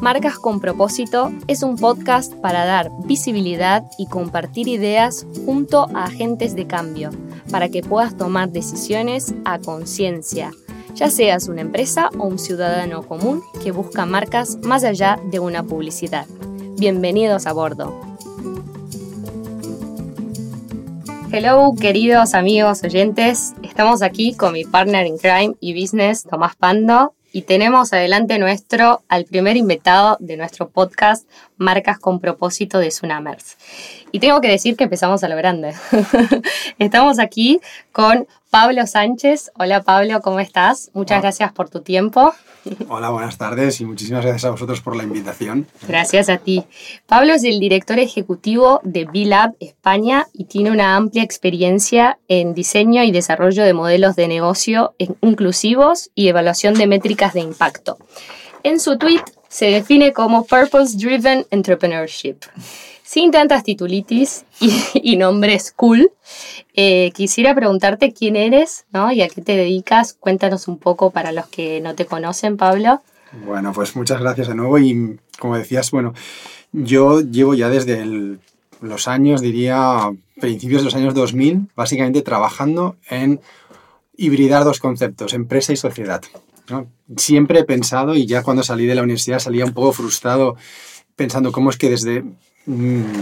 Marcas con propósito es un podcast para dar visibilidad y compartir ideas junto a agentes de cambio, para que puedas tomar decisiones a conciencia, ya seas una empresa o un ciudadano común que busca marcas más allá de una publicidad. Bienvenidos a bordo. Hello, queridos amigos oyentes. Estamos aquí con mi partner in crime y business, Tomás Pando, y tenemos adelante nuestro al primer invitado de nuestro podcast Marcas con propósito de Tsunamers. Y tengo que decir que empezamos a lo grande. Estamos aquí con Pablo Sánchez. Hola Pablo, ¿cómo estás? Muchas gracias por tu tiempo. Hola, buenas tardes y muchísimas gracias a vosotros por la invitación. Gracias a ti. Pablo es el director ejecutivo de B-Lab España y tiene una amplia experiencia en diseño y desarrollo de modelos de negocio inclusivos y evaluación de métricas de impacto. En su tweet se define como Purpose Driven Entrepreneurship. Sin tantas titulitis y, nombres cool, eh, quisiera preguntarte quién eres ¿no? y a qué te dedicas. Cuéntanos un poco para los que no te conocen, Pablo. Bueno, pues muchas gracias de nuevo y como decías, bueno, yo llevo ya desde los años, diría, principios de los años 2000, básicamente trabajando en hibridar dos conceptos, empresa y sociedad. Siempre he pensado, y ya cuando salí de la universidad salía un poco frustrado pensando cómo es que desde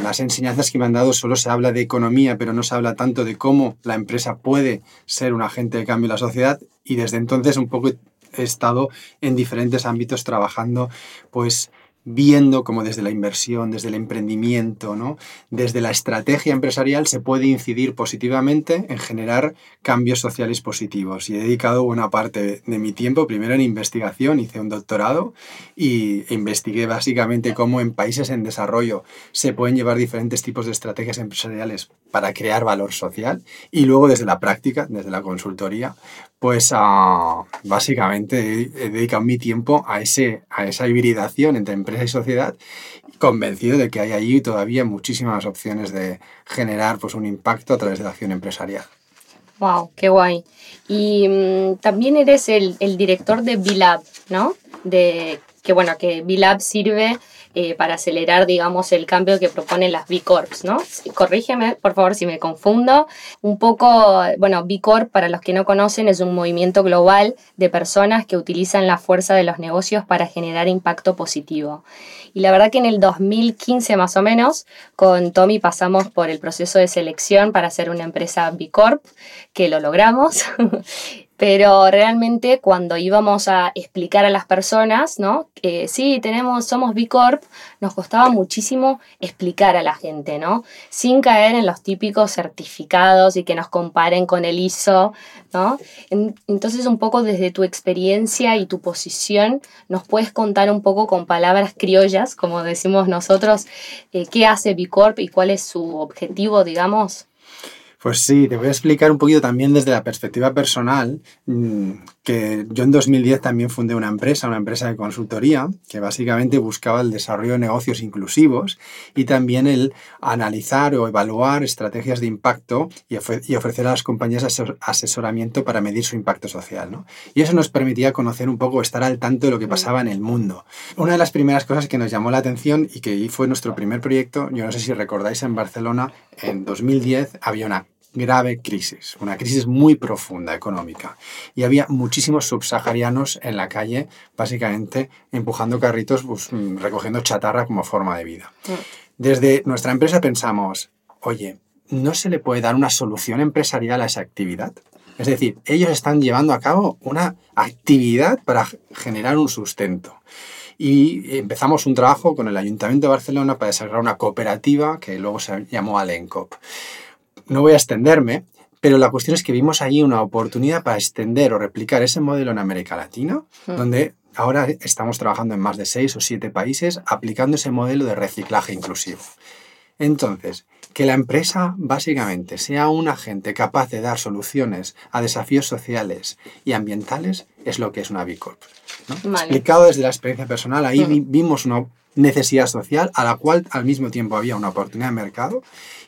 las enseñanzas que me han dado solo se habla de economía, pero no se habla tanto de cómo la empresa puede ser un agente de cambio en la sociedad y desde entonces un poco he estado en diferentes ámbitos trabajando pues viendo cómo desde la inversión, desde el emprendimiento, ¿no? desde la estrategia empresarial se puede incidir positivamente en generar cambios sociales positivos. Y he dedicado buena parte de mi tiempo primero en investigación, hice un doctorado y investigué básicamente cómo en países en desarrollo se pueden llevar diferentes tipos de estrategias empresariales para crear valor social y luego desde la práctica, desde la consultoría, pues uh, básicamente he dedicado mi tiempo a, ese, a esa hibridación entre empresa y sociedad, convencido de que hay allí todavía muchísimas opciones de generar pues, un impacto a través de la acción empresarial. ¡Wow! ¡Qué guay! Y mm, también eres el, el director de B-Lab, ¿no? De, que bueno, que B-Lab sirve eh, para acelerar, digamos, el cambio que proponen las B Corps, ¿no? Corrígeme, por favor, si me confundo. Un poco, bueno, B Corp, para los que no conocen, es un movimiento global de personas que utilizan la fuerza de los negocios para generar impacto positivo. Y la verdad que en el 2015 más o menos, con Tommy pasamos por el proceso de selección para hacer una empresa B Corp, que lo logramos. pero realmente cuando íbamos a explicar a las personas, ¿no? Que sí, tenemos, somos B Corp, nos costaba muchísimo explicar a la gente, ¿no? Sin caer en los típicos certificados y que nos comparen con el ISO, ¿no? Entonces, un poco desde tu experiencia y tu posición, nos puedes contar un poco con palabras criollas, como decimos nosotros, eh, qué hace B Corp y cuál es su objetivo, digamos. Pues sí, te voy a explicar un poquito también desde la perspectiva personal, mm, que yo en 2010 también fundé una empresa, una empresa de consultoría, que básicamente buscaba el desarrollo de negocios inclusivos y también el analizar o evaluar estrategias de impacto y, ofrecer a las compañías asesoramiento para medir su impacto social. ¿no? Y eso nos permitía conocer un poco, estar al tanto de lo que pasaba en el mundo. Una de las primeras cosas que nos llamó la atención y que fue nuestro primer proyecto, yo no sé si recordáis en Barcelona, en 2010 había una grave crisis, una crisis muy profunda económica. Y había muchísimos subsaharianos en la calle, básicamente empujando carritos, pues, mm, recogiendo chatarra como forma de vida. Desde nuestra empresa pensamos, oye, ¿no se le puede dar una solución empresarial a esa actividad? Es decir, ellos están llevando a cabo una actividad para generar un sustento. Y empezamos un trabajo con el Ayuntamiento de Barcelona para desarrollar una cooperativa que luego se llamó Alencop no voy a extenderme, pero la cuestión es que vimos allí una oportunidad para extender o replicar ese modelo en América Latina, hmm. donde ahora estamos trabajando en más de seis o siete países aplicando ese modelo de reciclaje inclusivo. Entonces, que la empresa básicamente sea un agente capaz de dar soluciones a desafíos sociales y ambientales es lo que es una B Corp. Explicado desde la experiencia personal, ahí hmm. vimos una necesidad social a la cual al mismo tiempo había una oportunidad de mercado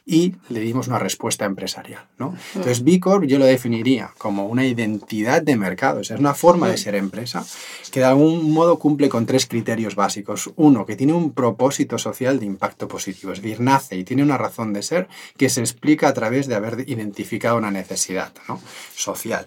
y le dimos una respuesta empresarial. ¿no? Entonces, B Corp yo lo definiría como una identidad de mercado, o sea, es una forma de ser empresa que de algún modo cumple con tres criterios básicos. Uno, que tiene un propósito social de impacto positivo, es decir, nace y tiene una razón de ser que se explica a través de haber identificado una necesidad ¿no? social.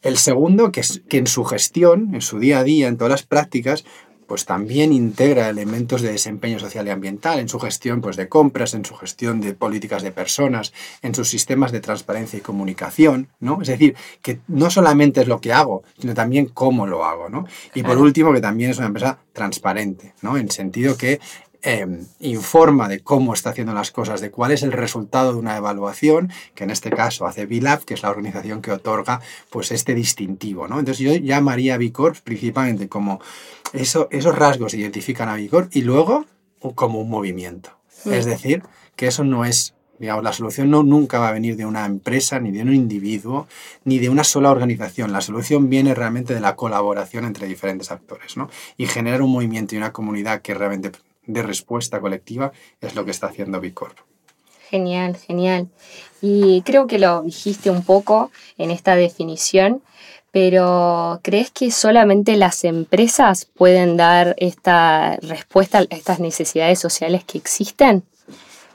El segundo, que, es, que en su gestión, en su día a día, en todas las prácticas, pues también integra elementos de desempeño social y ambiental en su gestión pues, de compras, en su gestión de políticas de personas, en sus sistemas de transparencia y comunicación, ¿no? Es decir, que no solamente es lo que hago, sino también cómo lo hago, ¿no? Y por último, que también es una empresa transparente, ¿no? En sentido que Em, informa de cómo está haciendo las cosas, de cuál es el resultado de una evaluación, que en este caso hace BILAB, que es la organización que otorga pues, este distintivo. ¿no? Entonces yo llamaría a Bicorp principalmente como eso, esos rasgos identifican a Bicorp y luego como un movimiento. Mm. Es decir, que eso no es Digamos, la solución no, nunca va a venir de una empresa, ni de un individuo, ni de una sola organización. La solución viene realmente de la colaboración entre diferentes actores, ¿no? Y generar un movimiento y una comunidad que realmente de respuesta colectiva es lo que está haciendo Bicorp. Genial, genial. Y creo que lo dijiste un poco en esta definición, pero ¿crees que solamente las empresas pueden dar esta respuesta a estas necesidades sociales que existen?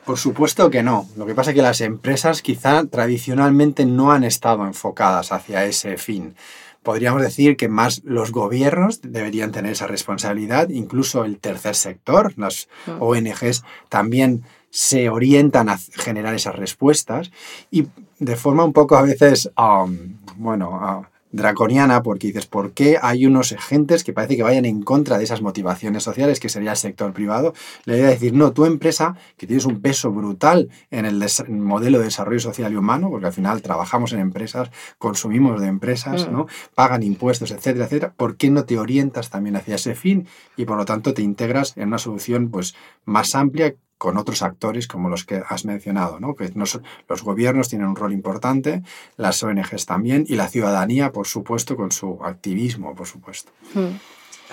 Por supuesto que no. Lo que pasa es que las empresas quizá tradicionalmente no han estado enfocadas hacia ese fin podríamos decir que más los gobiernos deberían tener esa responsabilidad, incluso el tercer sector, las mm. ONGs también se orientan a generar esas respuestas y de forma un poco a veces, um, bueno, draconiana porque dices, ¿por qué hay unos agentes que parece que vayan en contra de esas motivaciones sociales, que sería el sector privado? Le voy a decir, no, tu empresa, que tienes un peso brutal en el modelo de desarrollo social y humano, porque al final trabajamos en empresas, consumimos de empresas, mm. ¿no? pagan impuestos, etcétera, etcétera, ¿por qué no te orientas también hacia ese fin y por lo tanto te integras en una solución pues, más amplia con otros actores como los que has mencionado, ¿no? que los gobiernos tienen un rol importante, las ONGs también y la ciudadanía, por supuesto, con su activismo, por supuesto. Hmm,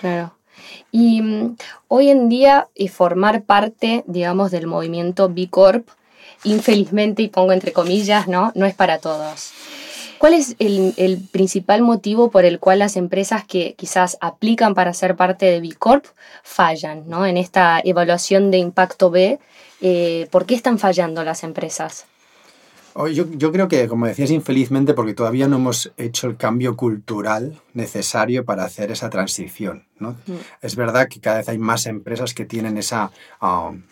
claro. Y mm, hoy en día y formar parte, digamos, del movimiento B Corp, infelizmente, y pongo entre comillas, ¿no? no es para todos. ¿Cuál es el, principal motivo por el cual las empresas que quizás aplican para ser parte de B Corp fallan ¿no? en esta evaluación de impacto B? Eh, ¿Por qué están fallando las empresas? Yo, yo, creo que, como decías, infelizmente, porque todavía no hemos hecho el cambio cultural necesario para hacer esa transición. ¿no? Mm. Es verdad que cada vez hay más empresas que tienen esa, um,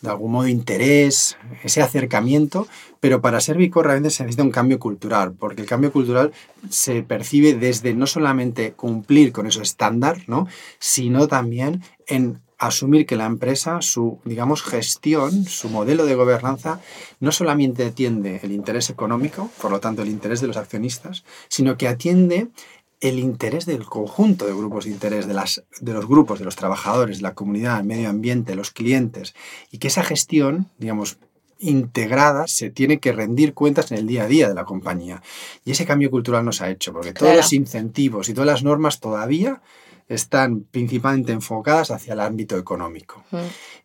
de algún modo interés, ese acercamiento, pero para ser Bicorp realmente se necesita un cambio cultural, porque el cambio cultural se percibe desde no solamente cumplir con ese estándar, ¿no? sino también en asumir que la empresa, su, digamos, gestión, su modelo de gobernanza, no solamente atiende el interés económico, por lo tanto el interés de los accionistas, sino que atiende el interés del conjunto de grupos de interés, de, las, de los grupos, de los trabajadores, la comunidad, el medio ambiente, los clientes, y que esa gestión, digamos, integrada se tiene que rendir cuentas en el día a día de la compañía. Y ese cambio cultural no se ha hecho, porque todos los incentivos y todas las normas todavía están principalmente enfocadas hacia el ámbito económico. Mm.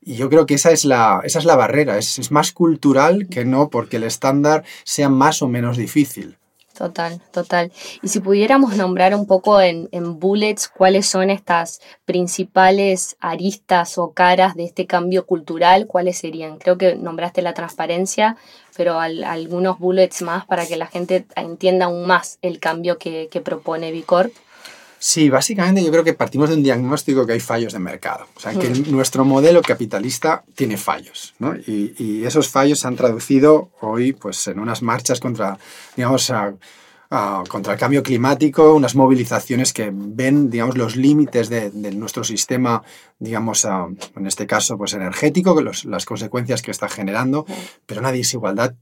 Y yo creo que esa es la, esa es la barrera, es, es más cultural que no porque el estándar sea más o menos difícil. Total, total. Y si pudiéramos nombrar un poco en, bullets cuáles son estas principales aristas o caras de este cambio cultural, ¿cuáles serían? Creo que nombraste la transparencia, pero algunos bullets más para que la gente entienda aún más el cambio que, que propone Bicorp. Sí, básicamente yo creo que partimos de un diagnóstico que hay fallos de mercado. O sea, que mm. nuestro modelo capitalista tiene fallos. ¿no? Y, y, esos fallos se han traducido hoy pues, en unas marchas contra, digamos, contra el cambio climático, unas movilizaciones que ven, digamos, los límites de, de nuestro sistema, digamos, en este caso, pues energético, los, las consecuencias que está generando, pero una desigualdad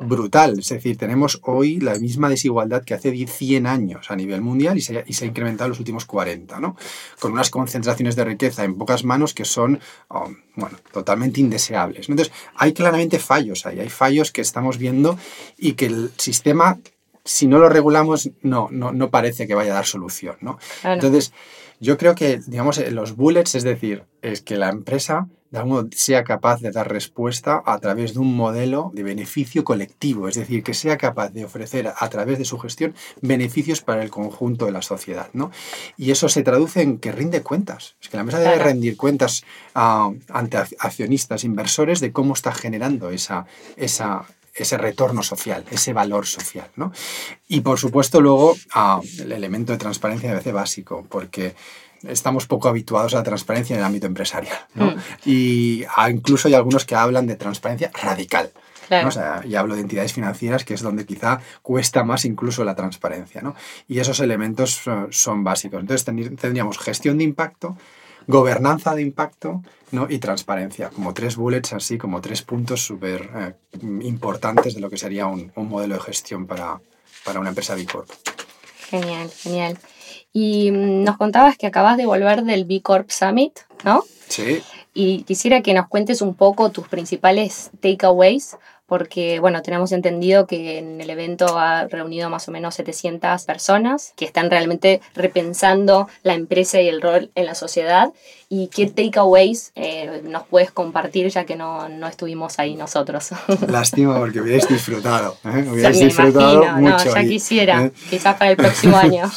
brutal. Es decir, tenemos hoy la misma desigualdad que hace 100 años a nivel mundial y se, ha incrementado en los últimos 40, ¿no? Con unas concentraciones de riqueza en pocas manos que son, oh, bueno, totalmente indeseables. Entonces, hay claramente fallos ahí, hay fallos que estamos viendo y que el sistema si no lo regulamos, no, no, no parece que vaya a dar solución, ¿no? Entonces, yo creo que, digamos, los bullets, es decir, es que la empresa de algún modo sea capaz de dar respuesta a través de un modelo de beneficio colectivo, es decir, que sea capaz de ofrecer a través de su gestión beneficios para el conjunto de la sociedad, ¿no? Y eso se traduce en que rinde cuentas. Es que la empresa debe rendir cuentas ah, ante accionistas, inversores, de cómo está generando esa, esa, ese retorno social, ese valor social. ¿no? Y por supuesto luego ah, el elemento de transparencia me parece básico, porque estamos poco habituados a la transparencia en el ámbito empresarial. ¿no? Mm. Y incluso hay algunos que hablan de transparencia radical. O sea, y hablo de entidades financieras, que es donde quizá cuesta más incluso la transparencia. ¿no? Y esos elementos eh, son básicos. Entonces tendríamos gestión de impacto, gobernanza de impacto ¿no? y transparencia, como tres bullets, así como tres puntos súper eh, importantes de lo que sería un, un, modelo de gestión para, para una empresa B Corp. Genial, genial. Y mm, nos contabas que acabas de volver del B Corp Summit, ¿no? Sí. Y quisiera que nos cuentes un poco tus principales takeaways porque bueno, tenemos entendido que en el evento ha reunido más o menos 700 personas que están realmente repensando la empresa y el rol en la sociedad. ¿Y qué takeaways eh, nos puedes compartir ya que no, no, estuvimos ahí nosotros? Lástima porque hubierais disfrutado. ¿eh? Hubierais disfrutado mucho. No, ya quisiera, ¿eh? quizás para el próximo año.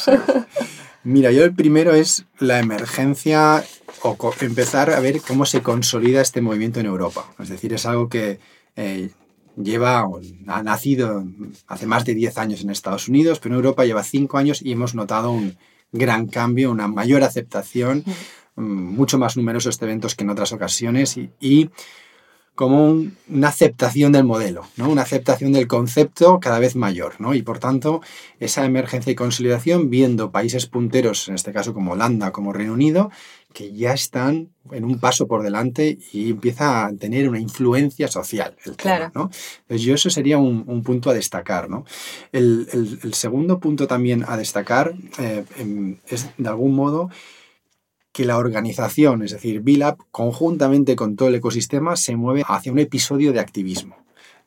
Mira, yo el primero es la emergencia o empezar a ver cómo se consolida este movimiento en Europa. Es decir, es algo que eh, lleva, ha nacido hace más de 10 años en Estados Unidos, pero en Europa lleva 5 años y hemos notado un gran cambio, una mayor aceptación, mm, mucho más numerosos este eventos que en otras ocasiones y, como una aceptación del modelo, ¿no? una aceptación del concepto cada vez mayor. ¿no? Y por tanto, esa emergencia y consolidación, viendo países punteros, en este caso como Holanda, como Reino Unido, que ya están en un paso por delante y empieza a tener una influencia social el claro. ¿no? Entonces yo eso sería un, punto a destacar. ¿no? El, segundo punto también a destacar eh, em, es de algún modo que la organización, es decir, BILAB, conjuntamente con todo el ecosistema, se mueve hacia un episodio de activismo.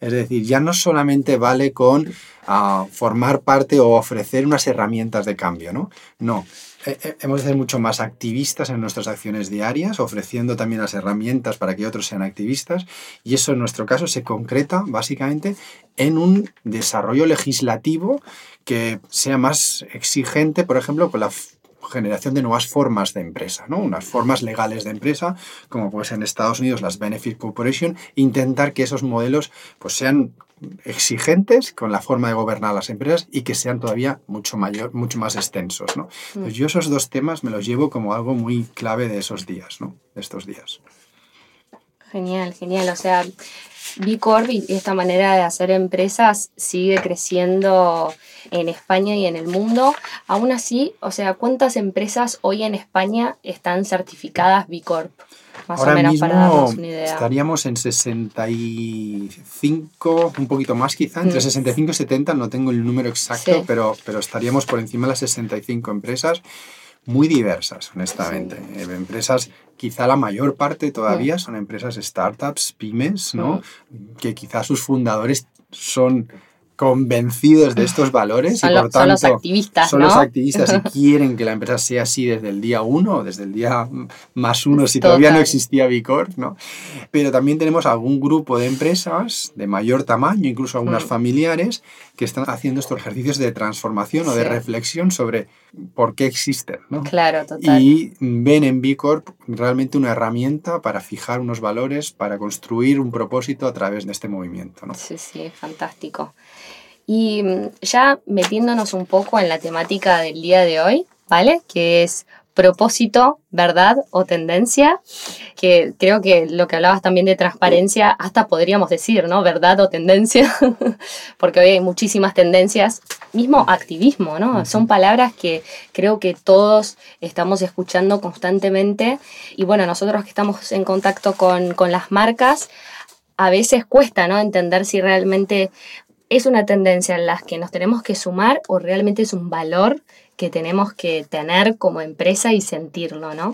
Es decir, ya no solamente vale con ah, formar parte o ofrecer unas herramientas de cambio, ¿no? No, eh, eh, hemos de ser mucho más activistas en nuestras acciones diarias, ofreciendo también las herramientas para que otros sean activistas. Y eso en nuestro caso se concreta básicamente en un desarrollo legislativo que sea más exigente, por ejemplo, con la generación de nuevas formas de empresa, ¿no? unas formas legales de empresa, como pues en Estados Unidos las Benefit Corporation, intentar que esos modelos pues sean exigentes con la forma de gobernar las empresas y que sean todavía mucho, mayor, mucho más extensos. ¿no? Mm. yo esos dos temas me los llevo como algo muy clave de esos días, ¿no? de estos días. Genial, genial. O sea, B Corp y esta manera de hacer empresas sigue creciendo en España y en el mundo. Aún así, o sea, ¿cuántas empresas hoy en España están certificadas B Corp? Ahora mismo estaríamos en 65, un poquito más quizá, entre 65 mm. y 70, no tengo el número exacto, pero, pero estaríamos por encima de las 65 empresas muy diversas, honestamente. Eh, empresas, quizá la mayor parte todavía son empresas startups, pymes, ¿no? Que quizá sus fundadores son convencidos de estos valores son y por tanto son los activistas, son los activistas y quieren que la empresa sea así desde el día uno desde el día más uno si todavía no existía Vicor, ¿no? Pero también tenemos algún grupo de empresas de mayor tamaño, incluso algunas mm. familiares, que están haciendo estos ejercicios de transformación o de reflexión sobre por qué existen, ¿no? Claro, total. Y ven en B Corp realmente una herramienta para fijar unos valores, para construir un propósito a través de este movimiento, ¿no? Sí, sí, fantástico. Y mm, ya metiéndonos un poco en la temática del día de hoy, ¿vale? Que es propósito, verdad o tendencia, que creo que lo que hablabas también de transparencia, hasta podríamos decir, ¿no? Verdad o tendencia, porque hoy hay muchísimas tendencias, mismo activismo, ¿no? Son palabras que creo que todos estamos escuchando constantemente y bueno, nosotros que estamos en contacto con, con las marcas, a veces cuesta, ¿no? Entender si realmente es una tendencia en la que nos tenemos que sumar o realmente es un valor que tenemos que tener como empresa y sentirlo, ¿no?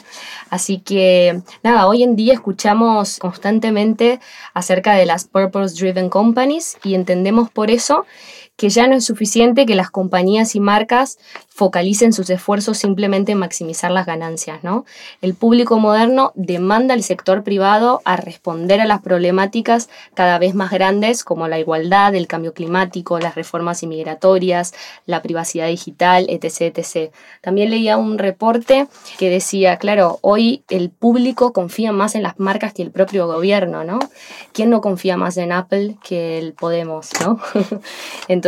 Así que nada, hoy en día escuchamos constantemente acerca de las purpose driven companies y entendemos por eso que ya no es suficiente que las compañías y marcas focalicen sus esfuerzos simplemente en maximizar las ganancias, ¿no? El público moderno demanda al sector privado a responder a las problemáticas cada vez más grandes como la igualdad, el cambio climático, las reformas inmigratorias, la privacidad digital, etc, etc. También leía un reporte que decía, claro, hoy el público confía más en las marcas que el propio gobierno, ¿no? ¿Quién no confía más en Apple que el Podemos, ¿no? Entonces,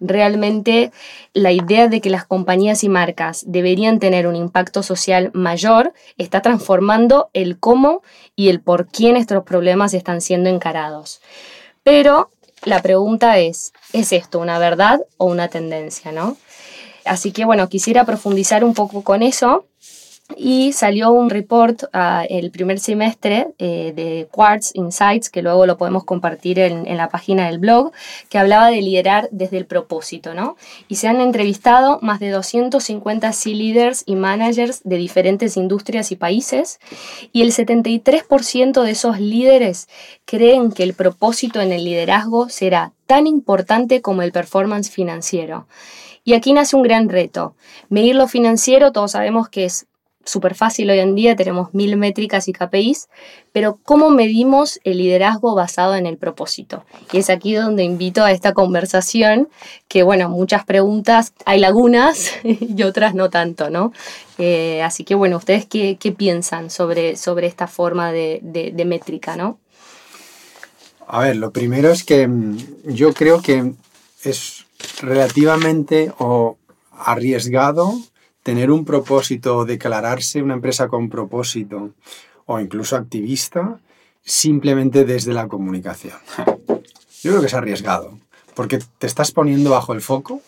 realmente la idea de que las compañías y marcas deberían tener un impacto social mayor está transformando el cómo y el por qué nuestros problemas están siendo encarados. Pero la pregunta es, ¿es esto una verdad o una tendencia, no? Así que bueno, quisiera profundizar un poco con eso y salió un report uh, el primer semestre eh, de Quartz Insights, que luego lo podemos compartir en, en, la página del blog, que hablaba de liderar desde el propósito, ¿no? Y se han entrevistado más de 250 C-leaders y managers de diferentes industrias y países, y el 73% de esos líderes creen que el propósito en el liderazgo será tan importante como el performance financiero. Y aquí nace un gran reto. Medir lo financiero, todos sabemos que es súper fácil hoy en día, tenemos mil métricas y KPIs, pero ¿cómo medimos el liderazgo basado en el propósito? Y es aquí donde invito a esta conversación, que bueno, muchas preguntas, hay lagunas y otras no tanto, ¿no? Eh, así que bueno, ¿ustedes qué, qué piensan sobre, sobre esta forma de, de, de métrica, no? A ver, lo primero es que mm, yo creo que es relativamente o arriesgado tener un propósito, declararse una empresa con propósito o incluso activista simplemente desde la comunicación. Yo creo que es arriesgado, porque te estás poniendo bajo el foco,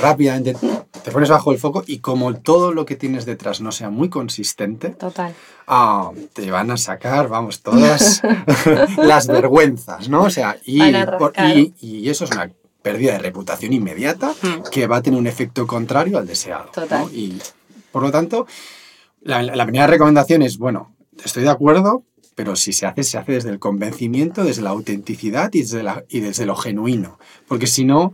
rápidamente te pones bajo el foco y como todo lo que tienes detrás no sea muy consistente, Total. Ah, te van a sacar, vamos, todas las vergüenzas, ¿no? O sea, y, y, y eso es una pérdida de reputación inmediata mm. que va a tener un efecto contrario al deseado. Total. ¿no? Y por lo tanto, la, la, primera recomendación es, bueno, estoy de acuerdo, pero si se hace, se hace desde el convencimiento, desde la autenticidad y desde, la, y desde lo genuino. Porque si no,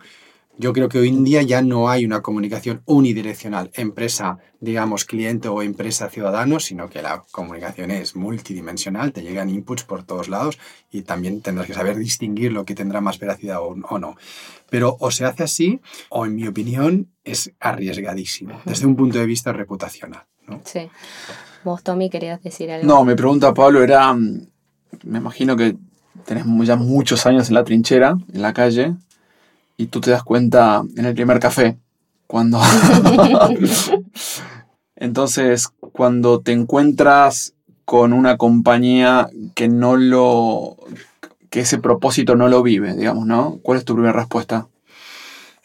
yo creo que hoy en día ya no hay una comunicación unidireccional, empresa, digamos, cliente o empresa ciudadano, sino que la comunicación es multidimensional, te llegan inputs por todos lados y también tendrás que saber distinguir lo que tendrá más veracidad o, o no. Pero o se hace así, o en mi opinión es arriesgadísimo, desde un punto de vista reputacional. ¿no? Sí. Vos, Tommy, querías decir algo. No, mi pregunta, Pablo, era, me imagino que tenés ya muchos años en la trinchera, en la calle, y tú te das cuenta en el primer café, cuando... Entonces, cuando te encuentras con una compañía que no lo... que ese propósito no lo vive, digamos, ¿no? ¿Cuál es tu primera respuesta?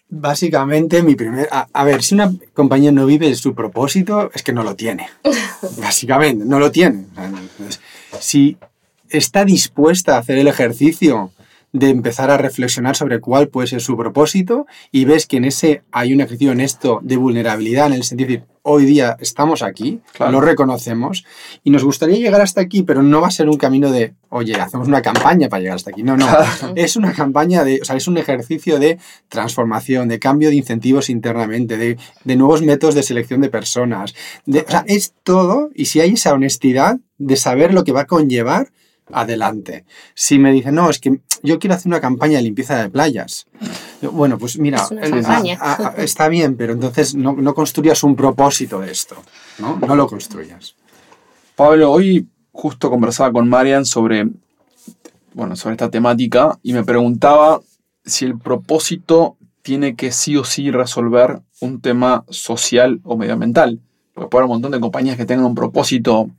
Básicamente, mi primer. A, a, ver, si una compañía no vive su propósito, es que no lo tiene. Básicamente, no lo tiene. Entonces, si está dispuesta a hacer el ejercicio de empezar a reflexionar sobre cuál puede ser su propósito y ves que en ese hay un ejercicio honesto de vulnerabilidad, en el sentido de decir, hoy día estamos aquí, claro. lo reconocemos y nos gustaría llegar hasta aquí, pero no va a ser un camino de, oye, hacemos una campaña para llegar hasta aquí. No, no, claro. es una campaña de, o sea, es un ejercicio de transformación, de cambio de incentivos internamente, de, de nuevos métodos de selección de personas. De, o sea, es todo y si hay esa honestidad de saber lo que va a conllevar, adelante. Si me dicen, no, es que yo quiero hacer una campaña de limpieza de playas. Bueno, pues mira, a, a, a, está bien, pero entonces no, no, construyas un propósito de esto, ¿no? No lo construyas. Pablo, hoy justo conversaba con Marian sobre, bueno, sobre esta temática y me preguntaba si el propósito tiene que sí o sí resolver un tema social o medioambiental. Porque puede haber un montón de compañías que tengan un propósito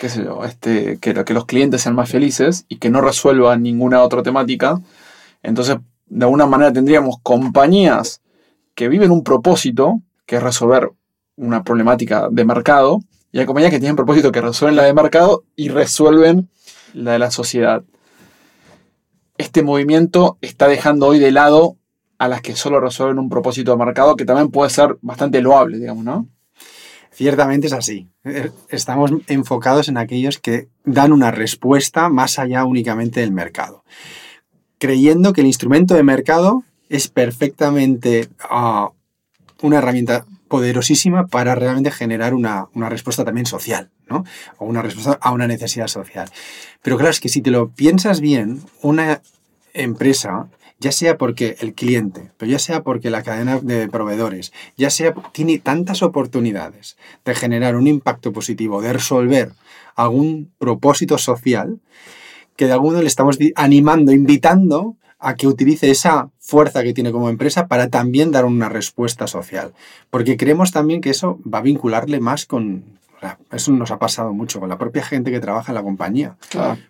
qué sé yo, este, que, que los clientes sean más felices y que no resuelvan ninguna otra temática. Entonces, de alguna manera tendríamos compañías que viven un propósito, que es resolver una problemática de mercado, y hay compañías que tienen propósito que resuelven la de mercado y resuelven la de la sociedad. Este movimiento está dejando hoy de lado a las que solo resuelven un propósito de mercado, que también puede ser bastante loable, digamos, ¿no? Ciertamente es así. Estamos enfocados en aquellos que dan una respuesta más allá únicamente del mercado. Creyendo que el instrumento de mercado es perfectamente ah, una herramienta poderosísima para realmente generar una, una, respuesta también social, ¿no? O una respuesta a una necesidad social. Pero claro, es que si te lo piensas bien, una empresa, ya sea porque el cliente, pero ya sea porque la cadena de proveedores, ya sea tiene tantas oportunidades de generar un impacto positivo, de resolver algún propósito social, que de alguno le estamos animando, invitando a que utilice esa fuerza que tiene como empresa para también dar una respuesta social. Porque creemos también que eso va a vincularle más con... Eso nos ha pasado mucho con la propia gente que trabaja en la compañía.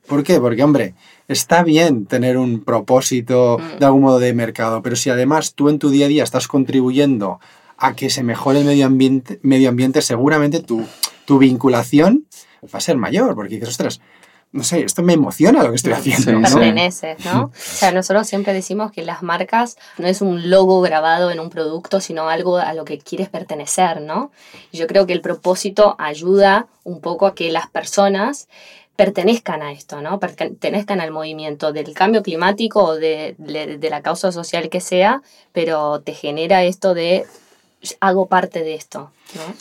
¿Por qué? Porque, hombre, está bien tener un propósito mm. de algún modo de mercado, pero si además tú en tu día a día estás contribuyendo a que se mejore el medio ambiente, medio ambiente seguramente tu, tu vinculación va a ser mayor, porque dices, ostras, no sé, esto me emociona lo que estoy haciendo. ¿no? ¿no? O sea, nosotros siempre decimos que las marcas no es un logo grabado en un producto, sino algo a lo que quieres pertenecer, ¿no? yo creo que el propósito ayuda un poco a que las personas pertenezcan a esto, ¿no? Pertenezcan al movimiento del cambio climático o de, de la causa social que sea, pero te genera esto de hago parte de esto, ¿no?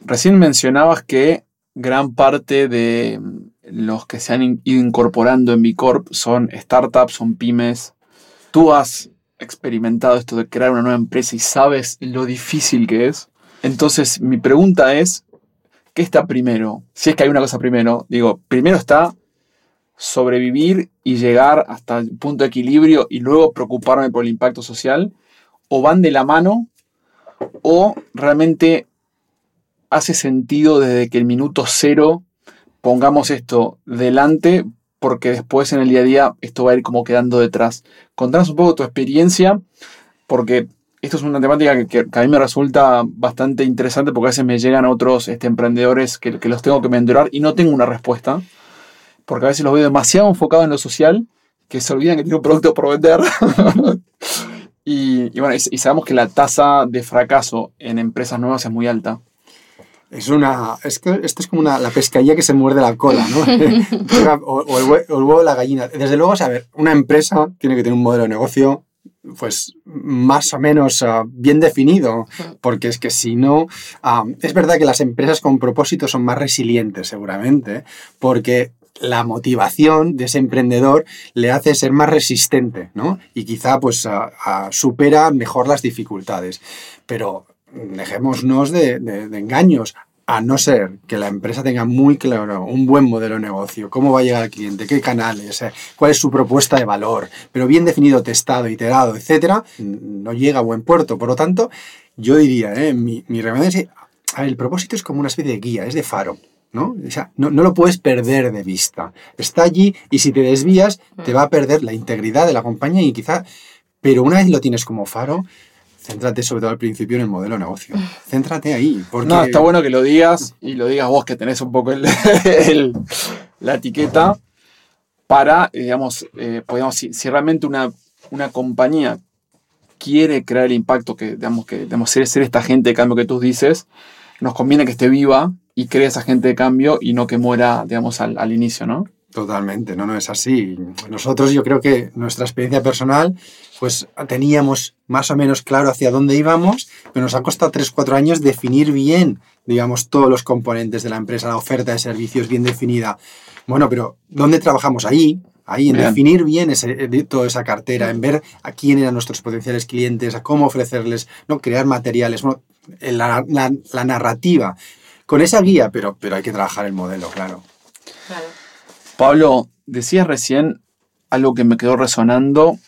Recién mencionabas que gran parte de los que se han ido incorporando en Bicorp son startups, son pymes. Tú has experimentado esto de crear una nueva empresa y sabes lo difícil que es. Entonces, mi pregunta es, ¿qué está primero? Si es que hay una cosa primero, digo, primero está sobrevivir y llegar hasta el punto de equilibrio y luego preocuparme por el impacto social, o van de la mano, o realmente hace sentido desde que el minuto cero pongamos esto delante porque después en el día a día esto va a ir como quedando detrás. Contanos un poco tu experiencia, porque esto es una temática que, a mí me resulta bastante interesante porque a veces me llegan otros este, emprendedores que, los tengo que mentorar y no tengo una respuesta, porque a veces los veo demasiado enfocados en lo social que se olvidan que tienen un producto por vender. y, bueno, y sabemos que la tasa de fracaso en empresas nuevas es muy alta. Es una. Es que esto es como una, la pescadilla que se muerde la cola, ¿no? o, el huevo, de la gallina. Desde luego, a ver, una empresa tiene que tener un modelo de negocio pues más o menos ah, bien definido, porque es que si no, ah, es verdad que las empresas con propósito son más resilientes seguramente, porque la motivación de ese emprendedor le hace ser más resistente, ¿no? Y quizá pues ah, supera mejor las dificultades. Pero dejémonos de, de, engaños, a no ser que la empresa tenga muy claro un buen modelo de negocio, cómo va a llegar al cliente, qué canales, eh, cuál es su propuesta de valor, pero bien definido, testado, iterado, etcétera, no llega a buen puerto. Por lo tanto, yo diría, eh, mi, mi remedio es, el propósito es como una especie de guía, es de faro. ¿no? O sea, no, no, lo puedes perder de vista. Está allí y si te desvías, te va a perder la integridad de la compañía y quizá, pero una vez lo tienes como faro, Céntrate sobre todo al principio en el modelo de negocio. Céntrate ahí. Porque... No, está bueno que lo digas y lo digas vos que tenés un poco el, la etiqueta para, digamos, eh, podemos, si, realmente una, una compañía quiere crear el impacto que, digamos, que digamos, ser, ser esta gente de cambio que tú dices, nos conviene que esté viva y cree esa gente de cambio y no que muera, digamos, al, al inicio, ¿no? Totalmente, no, no es así. Nosotros yo creo que nuestra experiencia personal, pues teníamos más o menos claro hacia dónde íbamos, pero nos ha costado 3-4 años definir bien, digamos, todos los componentes de la empresa, la oferta de servicios bien definida. Bueno, pero ¿dónde trabajamos? Ahí, ahí, en definir bien ese, toda esa cartera, en ver a quién eran nuestros potenciales clientes, a cómo ofrecerles, ¿no? crear materiales, la, la, narrativa. Con esa guía, pero, pero hay que trabajar el modelo, claro. Claro. Pablo, decías recién algo que me quedó resonando,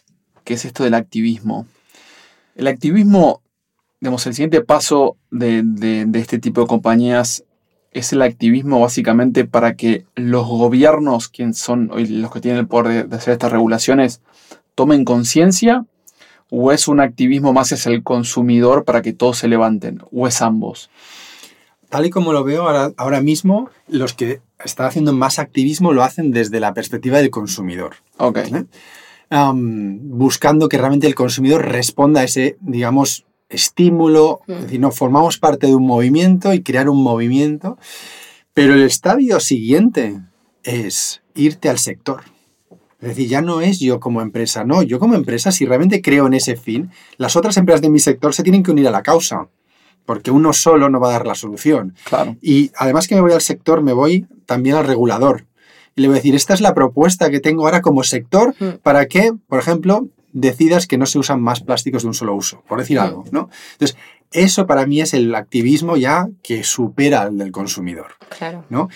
que es esto del activismo. El activismo, digamos, el siguiente paso de, este tipo de compañías es el activismo básicamente para que los gobiernos, quienes son los que tienen el poder de, hacer estas regulaciones, tomen conciencia o es un activismo más hacia el consumidor para que todos se levanten, o es ambos? Tal y como lo veo ahora, ahora mismo, los que están haciendo más activismo lo hacen desde la perspectiva del consumidor. Ok. buscando que realmente el consumidor responda a ese, digamos, estímulo. Es decir, no formamos parte de un movimiento y crear un movimiento. Pero el estadio siguiente es irte al sector. Es decir, ya no es yo como empresa, no, yo como empresa, si realmente creo en ese fin, las otras empresas de mi sector se tienen que unir a la causa, porque uno solo no va a dar la solución. Claro. Y además que me voy al sector, me voy también al regulador. Y le voy a decir, esta es la propuesta que tengo ahora como sector Mm. para que, por ejemplo, decidas que no se usan más plásticos de un solo uso, por decir Mm. algo, ¿no? Entonces, eso para mí es el activismo ya que supera al del consumidor, Claro. ¿no?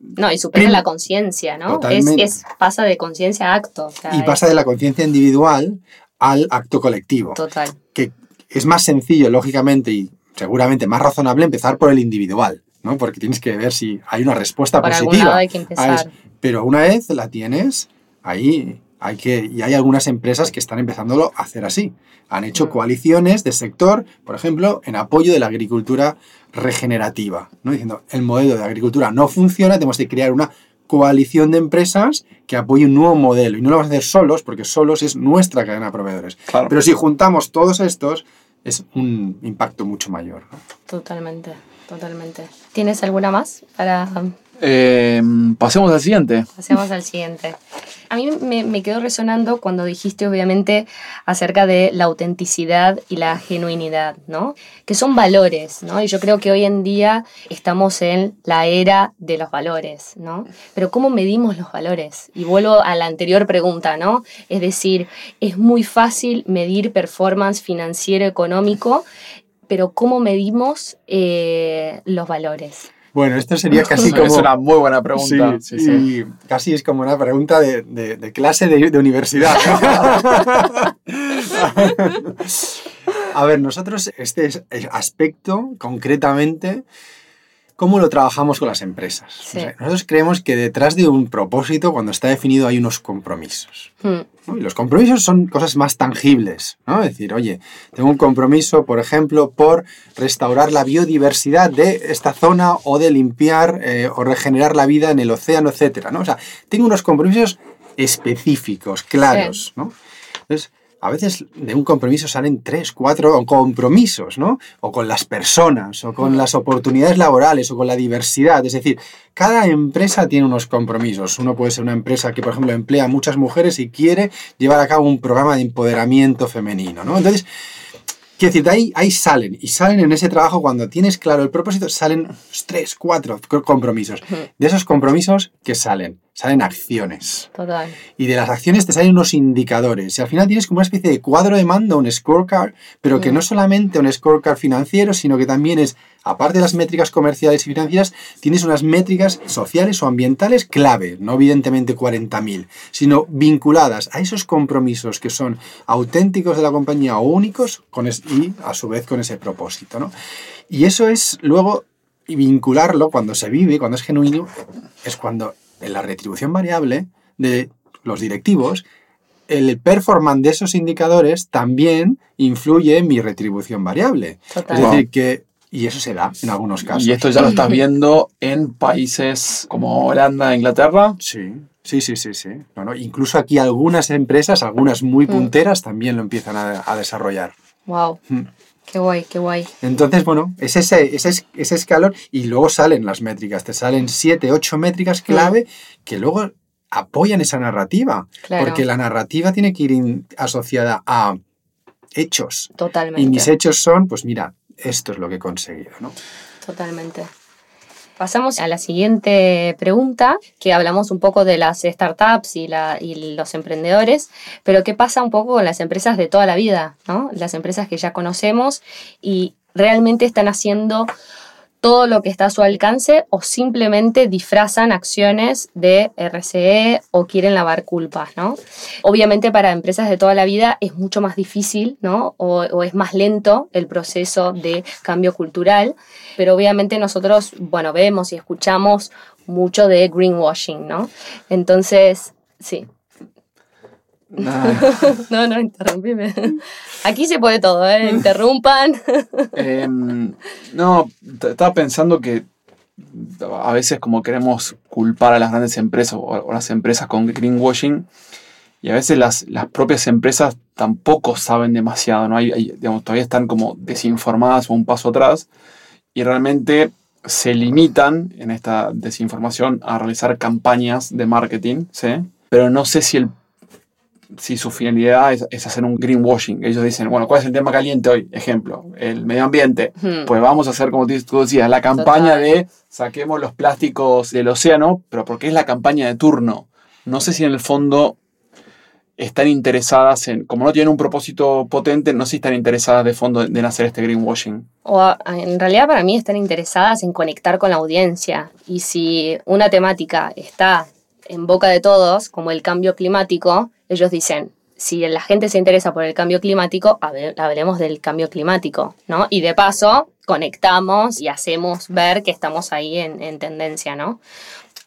No, y supera Prim- la conciencia, ¿no? Es, es- pasa de conciencia a acto. o sea, Y pasa es de la conciencia individual al acto colectivo, Total. que es más sencillo, lógicamente, y seguramente más razonable empezar por el individual, ¿no? Porque tienes que ver si hay una respuesta Por algún positiva. lado hay que a empezar. Pero una vez la tienes, ahí hay que. Y hay algunas empresas que están empezándolo a hacer así. Han hecho Mm. coaliciones de sector, por ejemplo, en apoyo de la agricultura regenerativa. ¿no? Diciendo, el modelo de agricultura no funciona, tenemos que crear una coalición de empresas que apoye un nuevo modelo. Y no lo vamos a hacer solos, porque solos es nuestra cadena de proveedores. Claro. Pero si juntamos todos estos, es un impacto mucho mayor. Totalmente, totalmente. ¿Tienes alguna más para Eh, pasemos al siguiente. Pasemos al siguiente. A mí me, me quedó resonando cuando dijiste, obviamente, acerca de la autenticidad y la genuinidad, ¿no? Que son valores, ¿no? Y yo creo que hoy en día estamos en la era de los valores, ¿no? Pero ¿cómo medimos los valores? Y vuelvo a la anterior pregunta, ¿no? Es decir, es muy fácil medir performance financiero, económico, pero ¿cómo medimos eh, los valores? Bueno, esto sería casi Es como... una muy buena pregunta. Sí, y casi es como una pregunta de, de- de clase de, de universidad. A ver, nosotros este es- aspecto concretamente, ¿cómo lo trabajamos con las empresas? Sí. O sea, nosotros creemos que detrás de un propósito, cuando está definido, hay unos compromisos. Hmm, ¿no? Y los compromisos son cosas más tangibles, ¿no? Es decir, oye, tengo un compromiso, por ejemplo, por restaurar la biodiversidad de esta zona o de limpiar eh, o regenerar la vida en el océano, etcétera, ¿no? O sea, tengo unos compromisos específicos, claros, ¿no? Entonces, a veces de un compromiso salen tres, cuatro compromisos, ¿no? O con las personas, o con las oportunidades laborales, o con la diversidad. Es decir, cada empresa tiene unos compromisos. Uno puede ser una empresa que, por ejemplo, emplea a muchas mujeres y quiere llevar a cabo un programa de empoderamiento femenino, ¿no? Entonces, quiero decir, de ahí, ahí salen. Y salen en ese trabajo, cuando tienes claro el propósito, salen tres, cuatro co- compromisos. De esos compromisos, ¿qué salen? Salen acciones. total. Y de las acciones te salen unos indicadores. Y al final tienes como una especie de cuadro de mando, un scorecard, pero que Mm. no solamente un scorecard financiero, sino que también es, aparte de las métricas comerciales y financieras, tienes unas métricas sociales o ambientales clave, no evidentemente 40.000, sino vinculadas a esos compromisos que son auténticos de la compañía o únicos con es- y a su vez con ese propósito. ¿no? Y eso es luego y vincularlo cuando se vive, cuando es genuino, es cuando en la retribución variable de los directivos, el performance de esos indicadores también influye en mi retribución variable. Total. Es decir, que, y eso se da en algunos casos. Y esto ya lo estás viendo en países como Holanda e Inglaterra. Sí, sí, sí, sí, sí. No, no, Incluso aquí algunas empresas, algunas muy Mm. punteras, también lo empiezan a, a desarrollar. Wow, Mm. Qué guay, qué guay. Entonces, bueno, es ese, ese, es- ese escalón y luego salen las métricas, te salen siete, ocho métricas clave que luego apoyan esa narrativa, Claro. porque la narrativa tiene que ir in- asociada a hechos. Totalmente. Y mis hechos son, pues mira, esto es lo que he conseguido, ¿no? Totalmente. Pasamos a la siguiente pregunta, que hablamos un poco de las startups y, la, los emprendedores, pero ¿qué pasa un poco con las empresas de toda la vida? ¿no? Las empresas que ya conocemos y realmente están haciendo todo lo que está a su alcance o simplemente disfrazan acciones de RCE o quieren lavar culpas, ¿no? Obviamente para empresas de toda la vida es mucho más difícil, ¿no? O, es más lento el proceso de cambio cultural, pero obviamente nosotros, bueno, vemos y escuchamos mucho de greenwashing, ¿no? Entonces, sí. No, no, interrumpime. Aquí se puede todo, ¿eh? Interrumpan. Em, no, estaba pensando que a veces como queremos culpar a las grandes empresas o, las empresas con greenwashing y a veces las, las propias empresas tampoco saben demasiado, ¿no? Hay, digamos, todavía están como desinformadas o un paso atrás y realmente se limitan en esta desinformación a realizar campañas de marketing, ¿sí? pero no sé si el si su finalidad es, es, hacer un greenwashing. Ellos dicen, bueno, ¿cuál es el tema caliente hoy? Ejemplo, el medio ambiente. Hmm. Pues vamos a hacer, como tú decías, la campaña de saquemos los plásticos del océano, pero porque es la campaña de turno. No sé si en el fondo están interesadas en, como no tienen un propósito potente, no sé si están interesadas de fondo en hacer este greenwashing. O en realidad para mí están interesadas en conectar con la audiencia. Y si una temática está en boca de todos, como el cambio climático, ellos dicen, si la gente se interesa por el cambio climático, hablemos del cambio climático, ¿no? Y de paso, conectamos y hacemos ver que estamos ahí en, en tendencia, ¿no?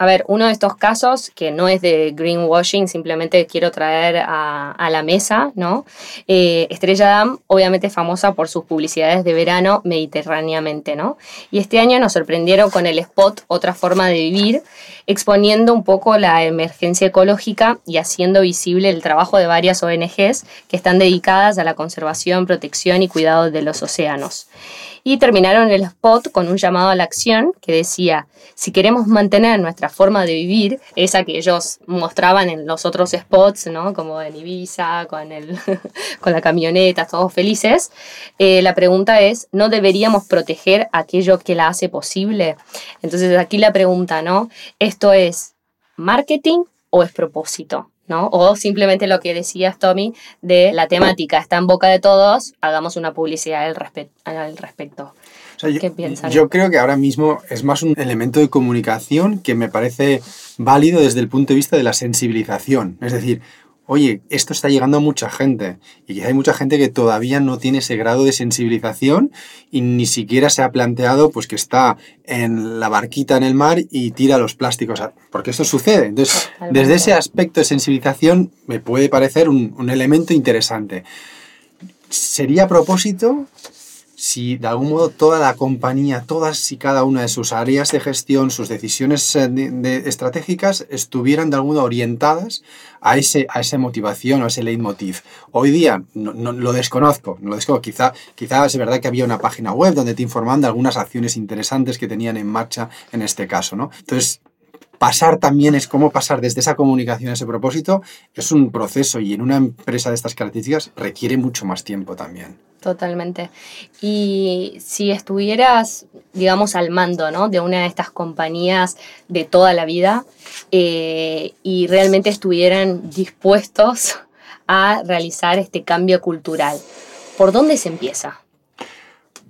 A ver, uno de estos casos que no es de greenwashing, simplemente quiero traer a, la mesa, ¿no? Eh, Estrella Damm, obviamente famosa por sus publicidades de verano mediterráneamente, ¿no? Y este año nos sorprendieron con el spot Otra forma de vivir, exponiendo un poco la emergencia ecológica y haciendo visible el trabajo de varias ONGs que están dedicadas a la conservación, protección y cuidado de los océanos y terminaron el spot con un llamado a la acción que decía, si queremos mantener nuestra forma de vivir, esa que ellos mostraban en los otros spots, ¿no? como en Ibiza, con, el, con la camioneta, todos felices, eh, la pregunta es, ¿no deberíamos proteger aquello que la hace posible? Entonces aquí la pregunta, ¿no? ¿Esto es marketing o es propósito? O simplemente lo que decías, Tommy, de la temática está en boca de todos, hagamos una publicidad al, respecto. ¿Qué piensas? Yo creo que ahora mismo es más un elemento de comunicación que me parece válido desde el punto de vista de la sensibilización. Es decir, oye, esto está llegando a mucha gente y hay mucha gente que todavía no tiene ese grado de sensibilización y ni siquiera se ha planteado pues que está en la barquita en el mar y tira los plásticos, porque esto sucede. Entonces, desde ese aspecto de sensibilización me puede parecer un, un elemento interesante. ¿Sería a propósito? Si de algún modo toda la compañía, todas y cada una de sus áreas de gestión, sus decisiones eh, estratégicas estuvieran de modo orientadas a, ese, a esa motivación o a ese leitmotiv. Hoy día no, lo desconozco, lo desconozco. Quizá, quizá es verdad que había una página web donde te informaban de algunas acciones interesantes que tenían en marcha en este caso. ¿no? Entonces, pasar también es cómo pasar desde esa comunicación a ese propósito, es un proceso y en una empresa de estas características requiere mucho más tiempo también. Totalmente. Y si estuvieras, digamos, al mando ¿no? de una de estas compañías de toda la vida eh, y realmente estuvieran dispuestos a realizar este cambio cultural, ¿por dónde se empieza?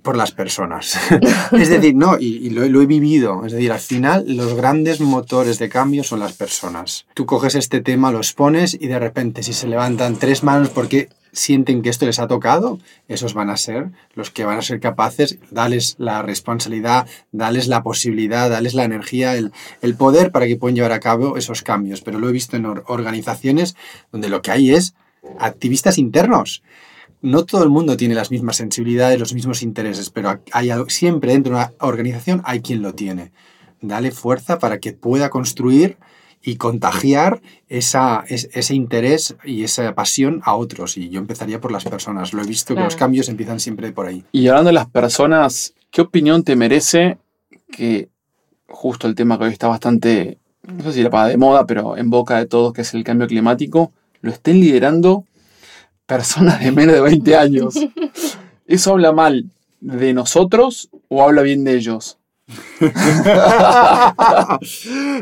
Por las personas. es decir, no, y, lo, he vivido. Es decir, al final los grandes motores de cambio son las personas. Tú coges este tema, lo expones y de repente si se levantan tres manos porque sienten que esto les ha tocado, esos van a ser los que van a ser capaces, dales la responsabilidad, dales la posibilidad, dales la energía, el poder para que puedan llevar a cabo esos cambios. Pero lo he visto en organizaciones donde lo que hay es activistas internos no todo el mundo tiene las mismas sensibilidades, los mismos intereses, pero hay siempre dentro de una organización hay quien lo tiene. Dale fuerza para que pueda construir y contagiar esa, ese interés y esa pasión a otros. Y yo empezaría por las personas. Lo he visto que los cambios empiezan siempre por ahí. Y hablando de las personas, ¿qué opinión te merece que justo el tema que hoy está bastante, no sé si la de moda, pero en boca de todos, que es el cambio climático, lo estén liderando personas de menos de 20 años. ¿Eso habla mal de nosotros o habla bien de ellos?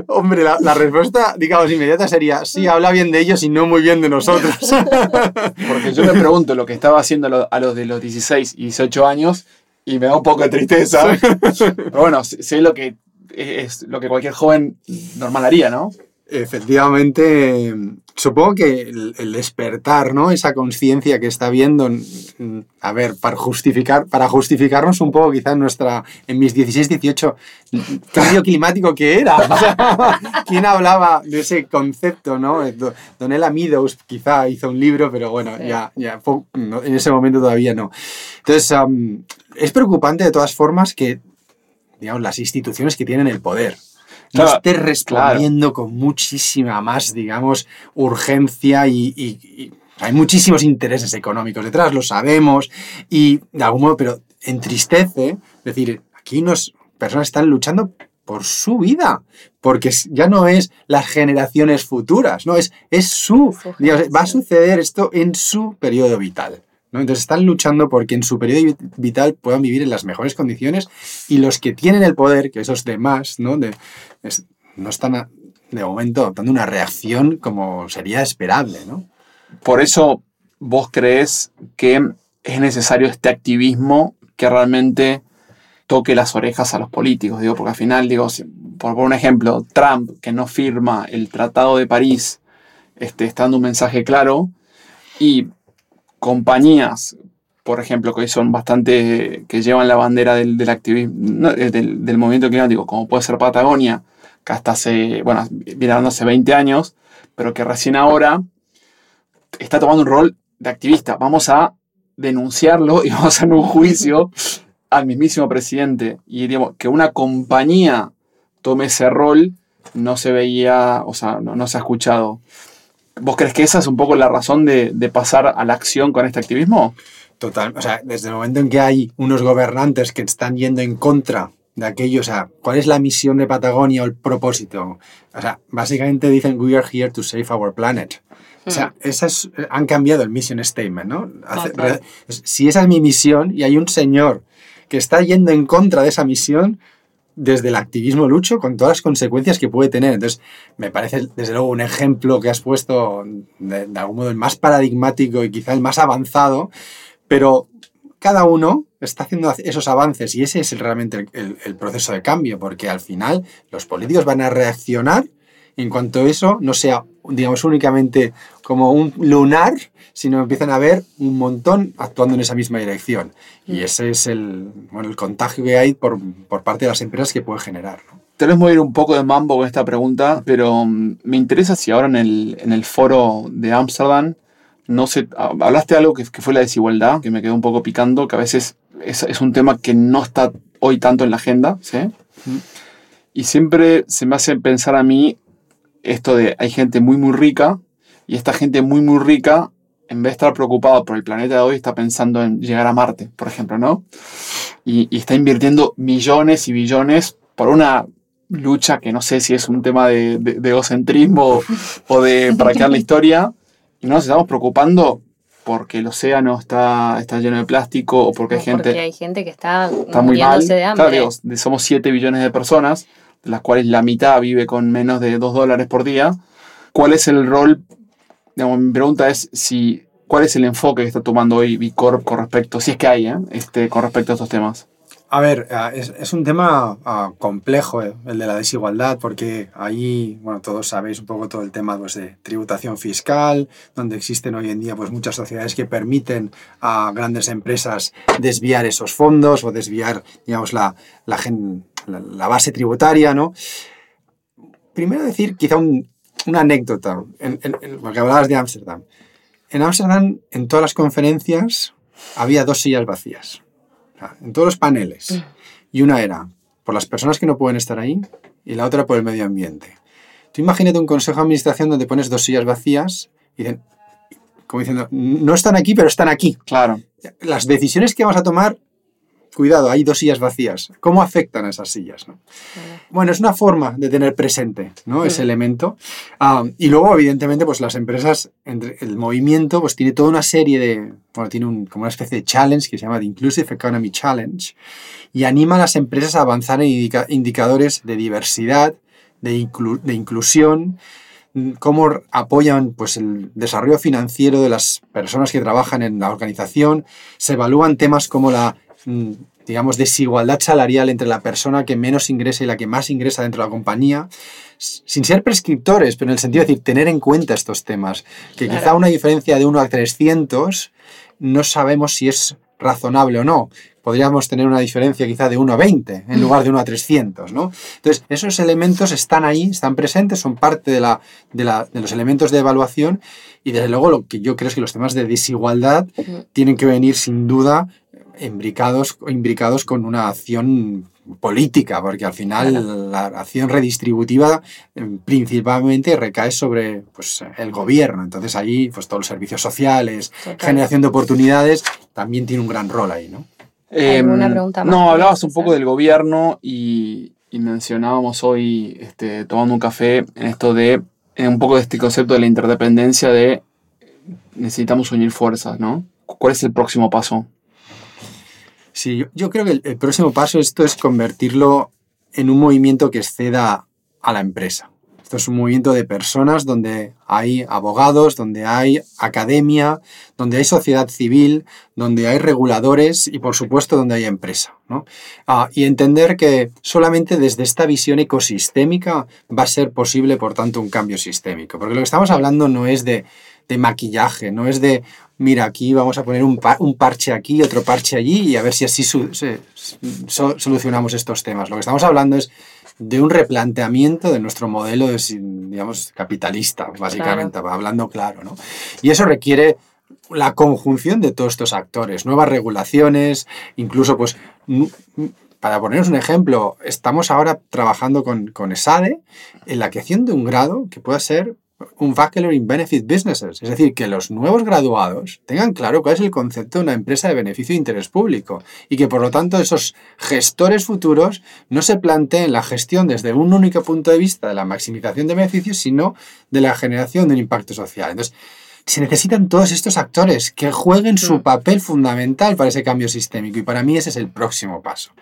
Hombre, la, respuesta, digamos, inmediata sería sí, habla bien de ellos y no muy bien de nosotros. Porque yo me pregunto lo que estaba haciendo a los de los 16 y 18 años y me da un poco de tristeza. Pero bueno, sé lo que es lo que cualquier joven normal haría, ¿no? Efectivamente, supongo que el, despertar, ¿no? Esa conciencia que está viendo, a ver, para justificar, para justificarnos un poco quizás nuestra, en mis 16, 18, cambio climático que era. ¿Quién hablaba de ese concepto, no? Donella Meadows quizá hizo un libro, pero bueno, ya, ya en ese momento todavía no. Entonces, es preocupante de todas formas que, digamos, las instituciones que tienen el poder, no esté respondiendo con muchísima más, digamos, urgencia y, hay muchísimos intereses económicos detrás, lo sabemos, y de algún modo, pero entristece, es decir, aquí nos personas están luchando por su vida, porque ya no es las generaciones futuras, no, es, es su, va a suceder esto en su periodo vital. ¿No? Entonces están luchando porque en su periodo vital puedan vivir en las mejores condiciones y los que tienen el poder, que esos demás, ¿no? De, no están de momento dando una reacción como sería esperable. ¿no? Por eso vos crees que es necesario este activismo que realmente toque las orejas a los políticos, digo, porque al final, digo, por, por un ejemplo, Trump, que no firma el Tratado de París, este, está dando un mensaje claro, y compañías, por ejemplo, que son bastante, que llevan la bandera del, activismo, eh, del, movimiento climático, como puede ser Patagonia, que hasta hace, bueno, viene hace 20 años, pero que recién ahora está tomando un rol de activista. Vamos a denunciarlo y vamos a hacer un juicio al mismísimo presidente. Y diríamos que una compañía tome ese rol no se veía, o sea, no, se ha escuchado. ¿Vos crees que esa es un poco la razón de, pasar a la acción con este activismo? Total, o sea, desde el momento en que hay unos gobernantes que están yendo en contra de aquello, o sea, ¿cuál es la misión de Patagonia o el propósito? O sea, básicamente dicen, we are here to save our planet. O sea, hmm. esas han cambiado el mission statement, ¿no? si esa es mi misión y hay un señor que está yendo en contra de esa misión desde el activismo lucho con todas las consecuencias que puede tener. Entonces, me parece desde luego un ejemplo que has puesto de, algún modo el más paradigmático y quizá el más avanzado, pero cada uno está haciendo esos avances y ese es realmente el, proceso de cambio, porque al final los políticos van a reaccionar en cuanto eso no sea, digamos, únicamente como un lunar, sino empiezan a ver un montón actuando en esa misma dirección. Y mm. ese es el, bueno, el contagio que hay por, por parte de las empresas que puede generar. ¿no? Tal vez voy a ir un poco de mambo con esta pregunta, pero mm, me interesa si ahora en el, en el foro de Ámsterdam, no sé, hablaste de algo que, que, fue la desigualdad, que me quedó un poco picando, que a veces es, es un tema que no está hoy tanto en la agenda, ¿sí? Mm. Y siempre se me hace pensar a mí esto de hay gente muy muy rica y esta gente muy muy rica en vez de estar preocupada por el planeta de hoy está pensando en llegar a Marte, por ejemplo, ¿no? Y, está invirtiendo millones y billones por una lucha que no sé si es un tema de, egocentrismo o de para la historia y no nos estamos preocupando porque el océano está, está lleno de plástico o porque hay gente porque hay gente que está, está muy mal. de hambre. somos 7 billones de personas de las cuales la mitad vive con menos de 2 dólares por día, ¿cuál es el rol? mi pregunta es si cuál es el enfoque que está tomando hoy Bicorp con respecto, si es que hay, ¿eh? este, con respecto a estos temas. A ver, ah, es, un tema ah, complejo eh, el de la desigualdad, porque ahí, bueno, todos sabéis un poco todo el tema pues, de tributación fiscal, donde existen hoy en día pues, muchas sociedades que permiten a grandes empresas desviar esos fondos o desviar, digamos, la, la, la, base tributaria, ¿no? Primero decir quizá una anécdota, en, porque hablabas de Ámsterdam. En Ámsterdam, en todas las conferencias, había dos sillas vacías, en todos los paneles. Mm. Y una era por las personas que no pueden estar ahí y la otra por el medio ambiente. Tú imagínate un consejo de administración donde pones dos sillas vacías y dicen, como diciendo, no están aquí, pero están aquí. Claro. Las decisiones que vamos a tomar cuidado, hay dos sillas vacías. ¿Cómo afectan a esas sillas? Bueno, es una forma de tener presente ¿no? ese elemento. Ah, y luego, evidentemente, pues las empresas, entre el movimiento, pues tiene toda una serie de, bueno, tiene un, como una especie de challenge que se llama The Inclusive Economy Challenge y anima a las empresas a avanzar en indicadores de diversidad, de, de inclusión, cómo apoyan pues, el desarrollo financiero de las personas que trabajan en la organización, se evalúan temas como la Mm, digamos, desigualdad salarial entre la persona que menos ingresa y la que más ingresa dentro de la compañía, sin ser prescriptores, pero en el sentido de decir, tener en cuenta estos temas. Que quizá una diferencia de 1 a 300 no sabemos si es razonable o no. Podríamos tener una diferencia quizá de 1 a 20 en lugar de 1 a 300, ¿no? Entonces, esos elementos están ahí, están presentes, son parte de, la, de, la, de los elementos de evaluación y desde luego lo que yo creo es que los temas de desigualdad tienen que venir sin duda imbricados, imbricados con una acción política, porque al final la acción redistributiva eh, principalmente recae sobre pues, el gobierno. Entonces ahí pues, todos los servicios sociales, generación de oportunidades, también tiene un gran rol ahí. ¿no? Em, pregunta más? No, hablabas un poco del gobierno y, y mencionábamos hoy, este, tomando un café, en esto de, en un poco de este concepto de la interdependencia de necesitamos unir fuerzas, ¿no? ¿Cuál es el próximo paso? Sí, yo, creo que el, el próximo paso esto es convertirlo en un movimiento que exceda a la empresa. Esto es un movimiento de personas donde hay abogados, donde hay academia, donde hay sociedad civil, donde hay reguladores y por supuesto donde hay empresa. ¿no? Ah, y entender que solamente desde esta visión ecosistémica va a ser posible, por tanto, un cambio sistémico. Porque lo que estamos hablando no es de, de maquillaje, no es de, mira, aquí vamos a poner un, pa- un parche aquí, otro parche allí y a ver si así so- solucionamos estos temas. Lo que estamos hablando es de un replanteamiento de nuestro modelo, de, digamos, capitalista, básicamente, hablando claro, ¿no? Y eso requiere la conjunción de todos estos actores, nuevas regulaciones, incluso, pues, para poneros un ejemplo, estamos ahora trabajando con, con ESADE en la creación de un grado que pueda ser un Bachelor in Benefit Businesses, es decir, que los nuevos graduados tengan claro cuál es el concepto de una empresa de beneficio de interés público y que por lo tanto esos gestores futuros no se planteen la gestión desde un único punto de vista de la maximización de beneficios, sino de la generación de un impacto social. Entonces, se necesitan todos estos actores que jueguen su Mm. papel fundamental para ese cambio sistémico y para mí ese es el próximo paso.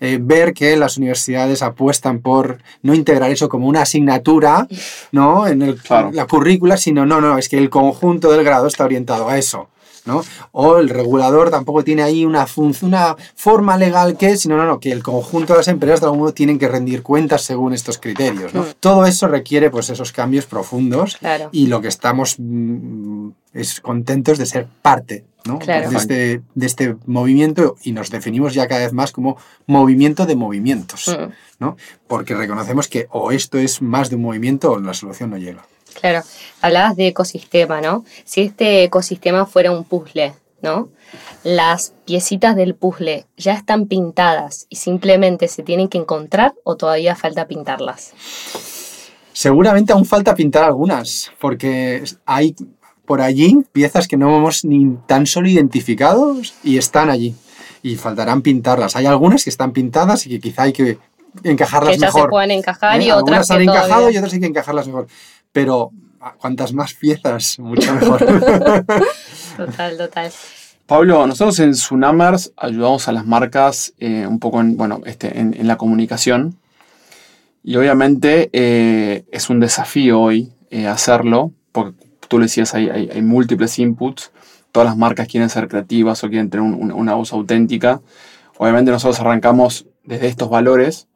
Eh, ver que las universidades apuestan por no integrar eso como una asignatura ¿no? en el, Claro. la currícula, sino no, no, es que el conjunto del grado está orientado a eso. ¿No? O el regulador tampoco tiene ahí una, una forma legal que, sino no, no, que el conjunto de las empresas de algún modo tienen que rendir cuentas según estos criterios. ¿no? Mm. Todo eso requiere pues, esos cambios profundos Claro. y lo que estamos mm, es contentos de ser parte ¿no? Claro. de, este, de este movimiento y nos definimos ya cada vez más como movimiento de movimientos, Mm. ¿no? porque reconocemos que o esto es más de un movimiento o la solución no llega. Claro, hablabas de ecosistema, ¿no? Si este ecosistema fuera un puzzle, ¿no? Las piecitas del puzzle ya están pintadas y simplemente se tienen que encontrar o todavía falta pintarlas. Seguramente aún falta pintar algunas, porque hay por allí piezas que no hemos ni tan solo identificado y están allí. Y faltarán pintarlas. Hay algunas que están pintadas y que quizá hay que encajarlas Que ya mejor. se puedan encajar ¿eh? y Algunas otras han que encajado todavía... y otras hay que encajarlas mejor. Pero cuantas más piezas, mucho mejor. Total, total. Pablo, nosotros en Tsunamers ayudamos a las marcas eh, un poco en, bueno, este, en, en la comunicación. Y obviamente eh, es un desafío hoy eh, hacerlo, porque tú lo decías, hay, hay, hay múltiples inputs. Todas las marcas quieren ser creativas o quieren tener un- un- una voz auténtica. Obviamente nosotros arrancamos desde estos valores.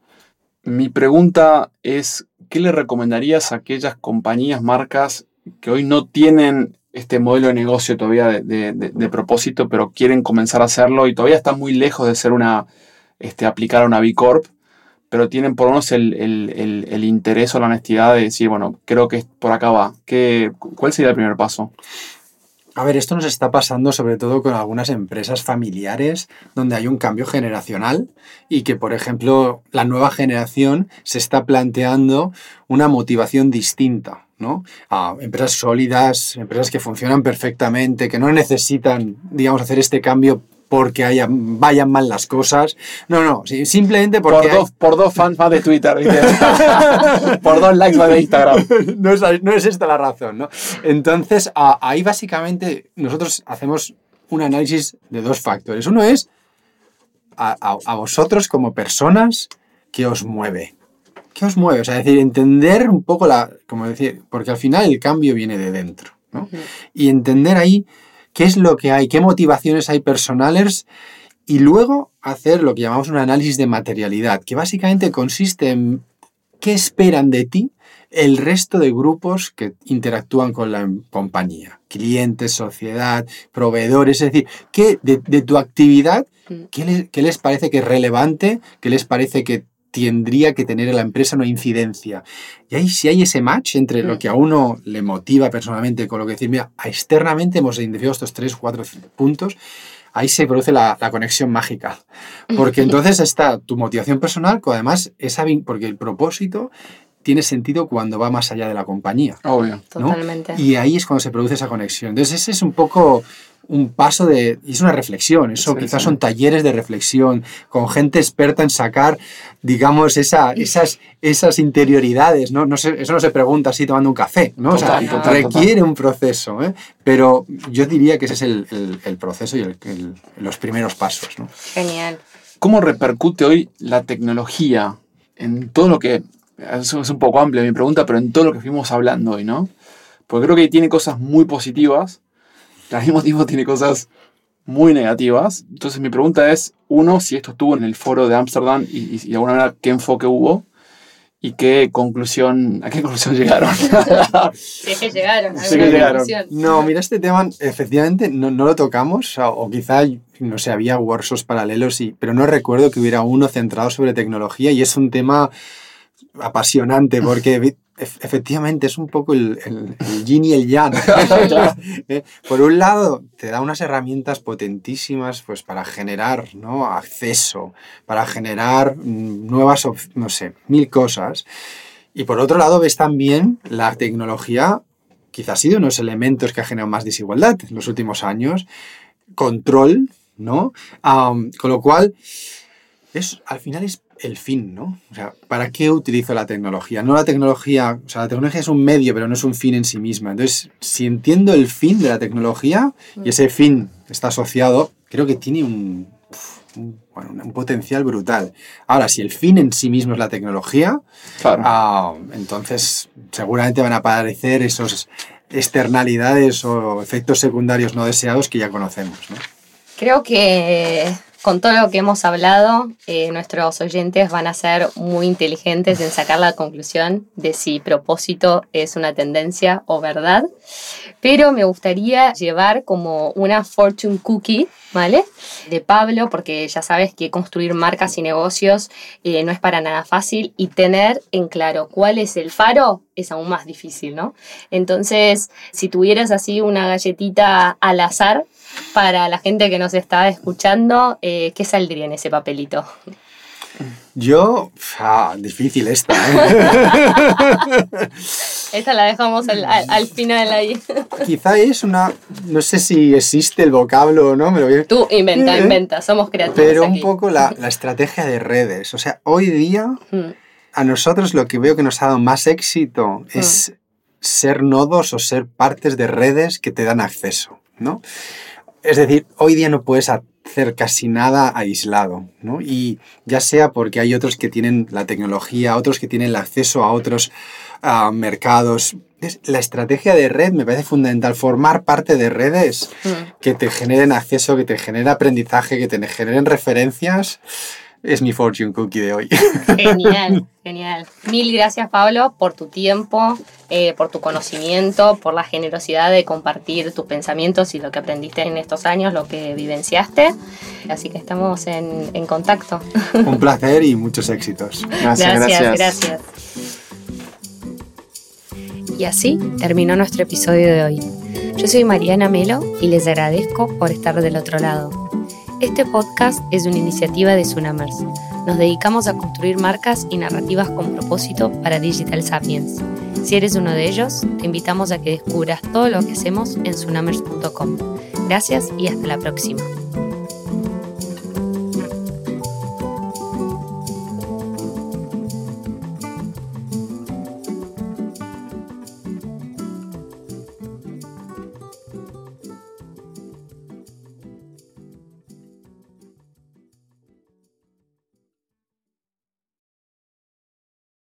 Mi pregunta es, ¿qué le recomendarías a aquellas compañías, marcas que hoy no tienen este modelo de negocio todavía de, de- propósito, pero quieren comenzar a hacerlo y todavía están muy lejos de ser una, este, aplicar a una B Corp, pero tienen por lo menos el, el- el- el interés o la honestidad de decir, bueno, creo que por acá va. ¿Qué, ¿Cuál sería el primer paso? A ver, esto nos está pasando sobre todo con algunas empresas familiares donde hay un cambio generacional y que, por ejemplo, la nueva generación se está planteando una motivación distinta. ¿no? A empresas sólidas, empresas que funcionan perfectamente, que no necesitan, digamos, hacer este cambio porque haya, vayan mal las cosas. No, no, simplemente porque... Por hay- dos, por dos fans más de Twitter, por dos likes más de Instagram. no, es, no es esta la razón, ¿no? Entonces, a- ahí básicamente nosotros hacemos un análisis de dos factores. Uno es a, a- a vosotros como personas, ¿qué os mueve? ¿Qué os mueve? O sea, es decir, entender un poco la, como decir, porque al final el cambio viene de dentro, ¿no? Y entender ahí qué es lo que hay, qué motivaciones hay personales y luego hacer lo que llamamos un análisis de materialidad, que básicamente consiste en qué esperan de ti el resto de grupos que interactúan con la compañía, clientes, sociedad, proveedores, es decir, ¿qué de, de tu actividad, Mm. ¿qué les, qué les parece que es relevante, qué les parece que tendría que tener en la empresa una incidencia. Y ahí si hay ese match entre lo Mm. que a uno le motiva personalmente con lo que decir, mira, externamente hemos identificado estos tres, cuatro puntos, ahí se produce la, la conexión mágica. Porque entonces está tu motivación personal, que además esa, porque el propósito tiene sentido cuando va más allá de la compañía. Obvio. ¿no? Totalmente. Y ahí es cuando se produce esa conexión. Entonces ese es un poco un paso de... y es una reflexión, eso Sí, quizás sí. son talleres de reflexión con gente experta en sacar, digamos, esa, esas, esas interioridades, ¿no? no se- eso no se pregunta así tomando un café, ¿no? O sea, Total, total, requiere un proceso, ¿eh? Pero yo diría que ese es el, el- el proceso y el- el- los primeros pasos, ¿no? Genial. ¿Cómo repercute hoy la tecnología en todo lo que... Eso es un poco amplia mi pregunta, pero en todo lo que fuimos hablando hoy, ¿no? Porque creo que tiene cosas muy positivas, pero al mismo tiempo tiene cosas muy negativas. Entonces mi pregunta es, uno, si esto estuvo en el foro de Ámsterdam y, y- de alguna manera qué enfoque hubo y qué conclusión, a qué conclusión llegaron. Si es que llegaron. que. No, mira, este tema efectivamente no, no lo tocamos, o, o quizá, no sé, había workshops paralelos, y, pero no recuerdo que hubiera uno centrado sobre tecnología y es un tema apasionante porque efectivamente es un poco el, el, el yin y el yang. Eh, Por un lado, te da unas herramientas potentísimas pues, para generar ¿no? acceso, para generar mm, nuevas, no sé, mil cosas. Y por otro lado, ves también la tecnología quizás ha sido unos elementos que ha generado más desigualdad en los últimos años, control, ¿no? Con lo cual, es, al final es el fin, ¿no? O sea, ¿para qué utilizo la tecnología? No la tecnología, o sea, la tecnología es un medio, pero no es un fin en sí misma. Entonces, si entiendo el fin de la tecnología y ese fin está asociado, creo que tiene un, un- bueno, un potencial brutal. Ahora, si el fin en sí mismo es la tecnología, claro. Ah, entonces, seguramente van a aparecer esos externalidades o efectos secundarios no deseados que ya conocemos. ¿no? Creo que con todo lo que hemos hablado, eh, nuestros oyentes van a ser muy inteligentes en sacar la conclusión de si propósito es una tendencia o verdad. Pero me gustaría llevar como una fortune cookie, ¿vale? De Pablo, porque ya sabes que construir marcas y negocios eh, no es para nada fácil y tener en claro cuál es el faro es aún más difícil, ¿no? Entonces, si tuvieras así una galletita al azar, para la gente que nos está escuchando, eh, ¿qué saldría en ese papelito? Yo, ah, difícil esta. ¿eh? Esta la dejamos al, al- al final ahí. Quizá es una, no sé si existe el vocablo o no, me lo voy a- Tú inventa, Eh, inventa, somos creativos. pero un aquí. poco la, la estrategia de redes. O sea, hoy día Mm, a nosotros lo que veo que nos ha dado más éxito es ser nodos o ser partes de redes que te dan acceso, ¿no? Es decir, hoy día no puedes hacer casi nada aislado, ¿no? Y ya sea porque hay otros que tienen la tecnología, otros que tienen el acceso a otros mercados. La estrategia de red me parece fundamental, formar parte de redes mm. que te generen acceso, que te generen aprendizaje, que te generen referencias. Es mi fortune cookie de hoy. Genial, genial. Mil gracias, Pablo, por tu tiempo, eh, por tu conocimiento, por la generosidad de compartir tus pensamientos y lo que aprendiste en estos años, lo que vivenciaste. Así que estamos en, en contacto. Un placer y muchos éxitos. Gracias, gracias. gracias. Y así terminó nuestro episodio de hoy. Yo soy Mariana Melo y les agradezco por estar del otro lado. Este podcast es una iniciativa de Tsunamers. Nos dedicamos a construir marcas y narrativas con propósito para Digital Sapiens. Si eres uno de ellos, te invitamos a que descubras todo lo que hacemos en tsunamers.com. Gracias y hasta la próxima.